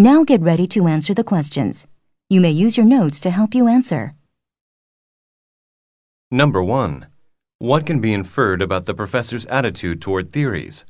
Now get ready to answer the questions. You may use your notes to help you answer. Number 1. What can be inferred about the professor's attitude toward theories?